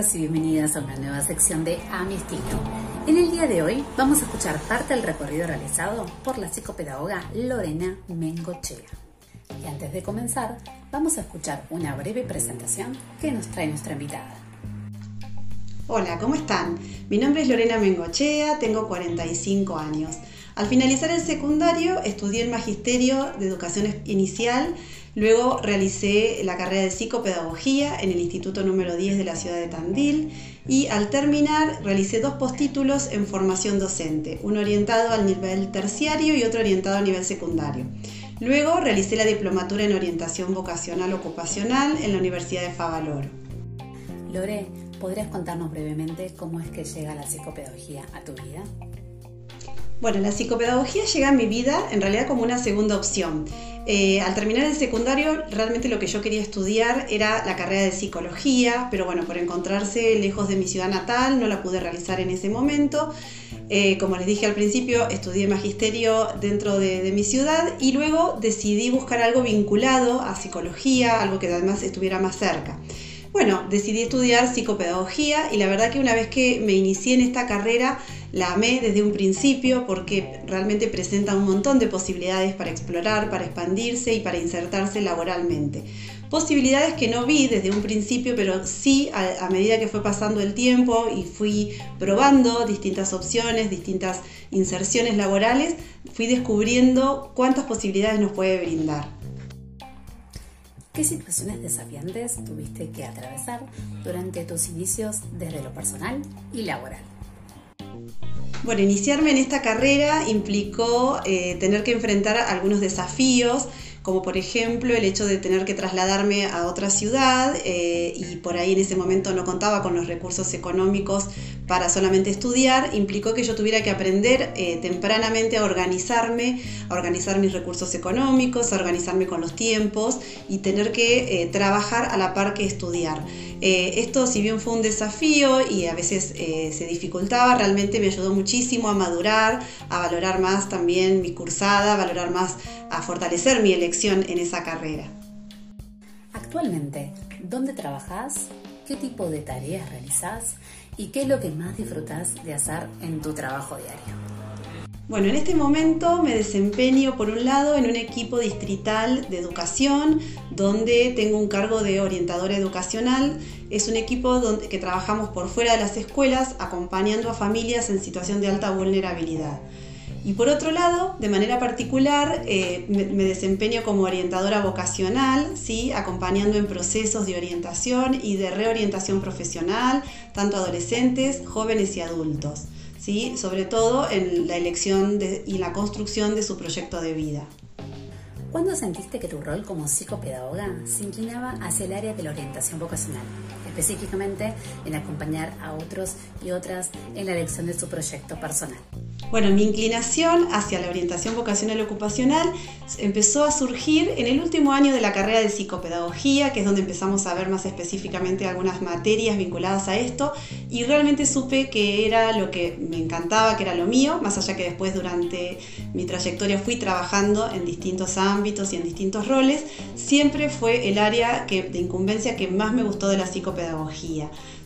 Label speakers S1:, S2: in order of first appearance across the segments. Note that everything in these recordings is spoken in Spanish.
S1: Bienvenidos y bienvenidas a una nueva sección de A mi estilo. En el día de hoy vamos a escuchar parte del recorrido realizado por la psicopedagoga Lorena Mengochea. Y antes de comenzar, vamos a escuchar una breve presentación que nos trae nuestra invitada.
S2: Hola, ¿cómo están? Mi nombre es Lorena Mengochea, tengo 45 años. Al finalizar el secundario estudié el Magisterio de Educación Inicial Luego realicé la carrera de psicopedagogía en el Instituto número 10 de la ciudad de Tandil y al terminar realicé dos postítulos en formación docente, uno orientado al nivel terciario y otro orientado a nivel secundario. Luego realicé la diplomatura en orientación vocacional ocupacional en la Universidad de Favaloro.
S1: Lore, ¿podrías contarnos brevemente cómo es que llega la psicopedagogía a tu vida?
S2: Bueno, la psicopedagogía llega a mi vida en realidad como una segunda opción. Eh, al terminar el secundario, realmente lo que yo quería estudiar era la carrera de psicología, pero bueno, por encontrarse lejos de mi ciudad natal, no la pude realizar en ese momento. Eh, como les dije al principio, estudié magisterio dentro de, de, mi ciudad y luego decidí buscar algo vinculado a psicología, algo que además estuviera más cerca. Bueno, decidí estudiar psicopedagogía y la verdad que una vez que me inicié en esta carrera, la amé desde un principio porque realmente presenta un montón de posibilidades para explorar, para expandirse y para insertarse laboralmente. Posibilidades que no vi desde un principio, pero sí a, medida que fue pasando el tiempo y fui probando distintas opciones, distintas inserciones laborales, fui descubriendo cuántas posibilidades nos puede brindar.
S1: ¿Qué situaciones desafiantes tuviste que atravesar durante tus inicios desde lo personal y laboral?
S2: Bueno, iniciarme en esta carrera implicó eh, tener que enfrentar algunos desafíos como por ejemplo el hecho de tener que trasladarme a otra ciudad eh, y por ahí en ese momento no contaba con los recursos económicos para solamente estudiar, implicó que yo tuviera que aprender eh, tempranamente a organizarme, a organizar mis recursos económicos, a organizarme con los tiempos y tener que eh, trabajar a la par que estudiar. esto si bien fue un desafío y a veces se dificultaba, realmente me ayudó muchísimo a madurar, a valorar más también mi cursada, a valorar más, a fortalecer mi elección en esa carrera.
S1: Actualmente, ¿dónde trabajas? ¿Qué tipo de tareas realizas? ¿Y qué es lo que más disfrutas de hacer en tu trabajo diario?
S2: Bueno, en este momento me desempeño por un lado en un equipo distrital de educación donde tengo un cargo de orientadora educacional. Es un equipo donde, que trabajamos por fuera de las escuelas acompañando a familias en situación de alta vulnerabilidad. Y por otro lado, de manera particular, eh, me, desempeño como orientadora vocacional, ¿sí? acompañando en procesos de orientación y de reorientación profesional, tanto adolescentes, jóvenes y adultos, ¿sí? sobre todo en la elección y la construcción de su proyecto de vida.
S1: ¿Cuándo sentiste que tu rol como psicopedagoga se inclinaba hacia el área de la orientación vocacional, específicamente en acompañar a otros y otras en la elección de su proyecto personal?
S2: Bueno, mi inclinación hacia la orientación vocacional ocupacional empezó a surgir en el último año de la carrera de psicopedagogía, que es donde empezamos a ver más específicamente algunas materias vinculadas a esto, y realmente supe que era lo que me encantaba, que era lo mío, más allá que después durante mi trayectoria fui trabajando en distintos ámbitos y en distintos roles, siempre fue el área de incumbencia que más me gustó de la psicopedagogía.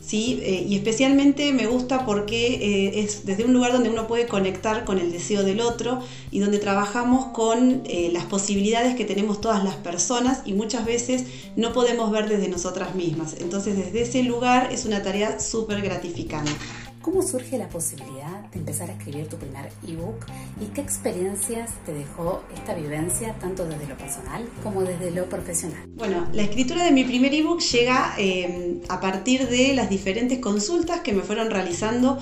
S2: ¿Sí? Eh, y especialmente me gusta porque eh, es desde un lugar donde uno puede conectar con el deseo del otro y donde trabajamos con eh, las posibilidades que tenemos todas las personas y muchas veces no podemos ver desde nosotras mismas. Entonces desde ese lugar es una tarea súper gratificante.
S1: ¿Cómo surge la posibilidad de empezar a escribir tu primer ebook y qué experiencias te dejó esta vivencia tanto desde lo personal como desde lo profesional?
S2: Bueno, la escritura de mi primer ebook llega eh, a partir de las diferentes consultas que me fueron realizando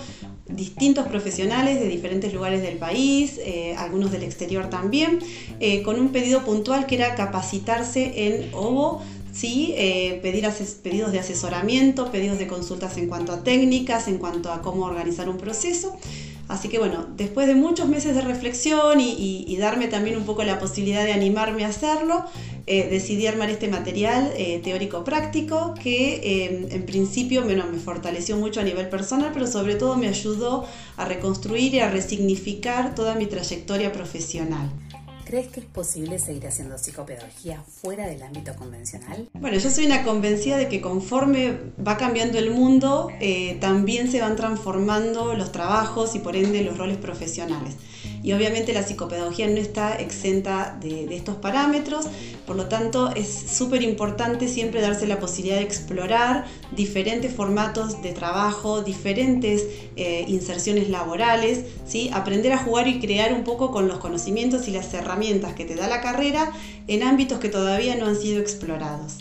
S2: distintos profesionales de diferentes lugares del país, eh, algunos del exterior también, eh, con un pedido puntual que era capacitarse en OVO ¿sí? Eh, pedir pedidos de asesoramiento, pedidos de consultas en cuanto a técnicas, en cuanto a cómo organizar un proceso. Así que bueno, después de muchos meses de reflexión y, darme también un poco la posibilidad de animarme a hacerlo, eh, decidí armar este material eh, teórico práctico que en principio me fortaleció mucho a nivel personal, pero sobre todo me ayudó a reconstruir y a resignificar toda mi trayectoria profesional.
S1: ¿Crees que es posible seguir haciendo psicopedagogía fuera del ámbito convencional?
S2: Bueno, yo soy una convencida de que conforme va cambiando el mundo, eh, también se van transformando los trabajos y por ende los roles profesionales. Y obviamente la psicopedagogía no está exenta de, estos parámetros, por lo tanto es súper importante siempre darse la posibilidad de explorar diferentes formatos de trabajo, diferentes eh, inserciones laborales, ¿sí? aprender a jugar y crear un poco con los conocimientos y las herramientas que te da la carrera en ámbitos que todavía no han sido explorados.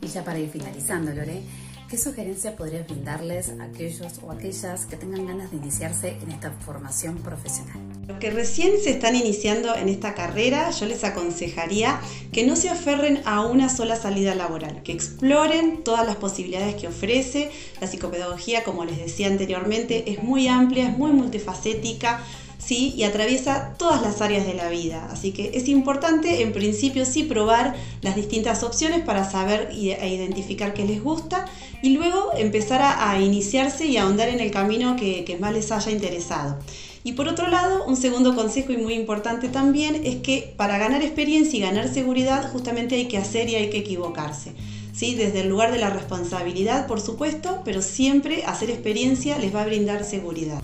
S1: Y ya para ir finalizando, Lore, ¿Qué sugerencia podrías brindarles a aquellos o aquellas que tengan ganas de iniciarse en esta formación profesional?
S2: Los que recién se están iniciando en esta carrera, yo les aconsejaría que no se aferren a una sola salida laboral, que exploren todas las posibilidades que ofrece. La psicopedagogía, como les decía anteriormente, es muy amplia, es muy multifacética ¿sí? y atraviesa todas las áreas de la vida. Así que es importante en principio sí probar las distintas opciones para saber e identificar qué les gusta y luego empezar a, iniciarse y a ahondar en el camino que, que más les haya interesado. Y por otro lado, un segundo consejo y muy importante también es que para ganar experiencia y ganar seguridad justamente hay que hacer y hay que equivocarse. ¿Sí? Desde el lugar de la responsabilidad, por supuesto, pero siempre hacer experiencia les va a brindar seguridad.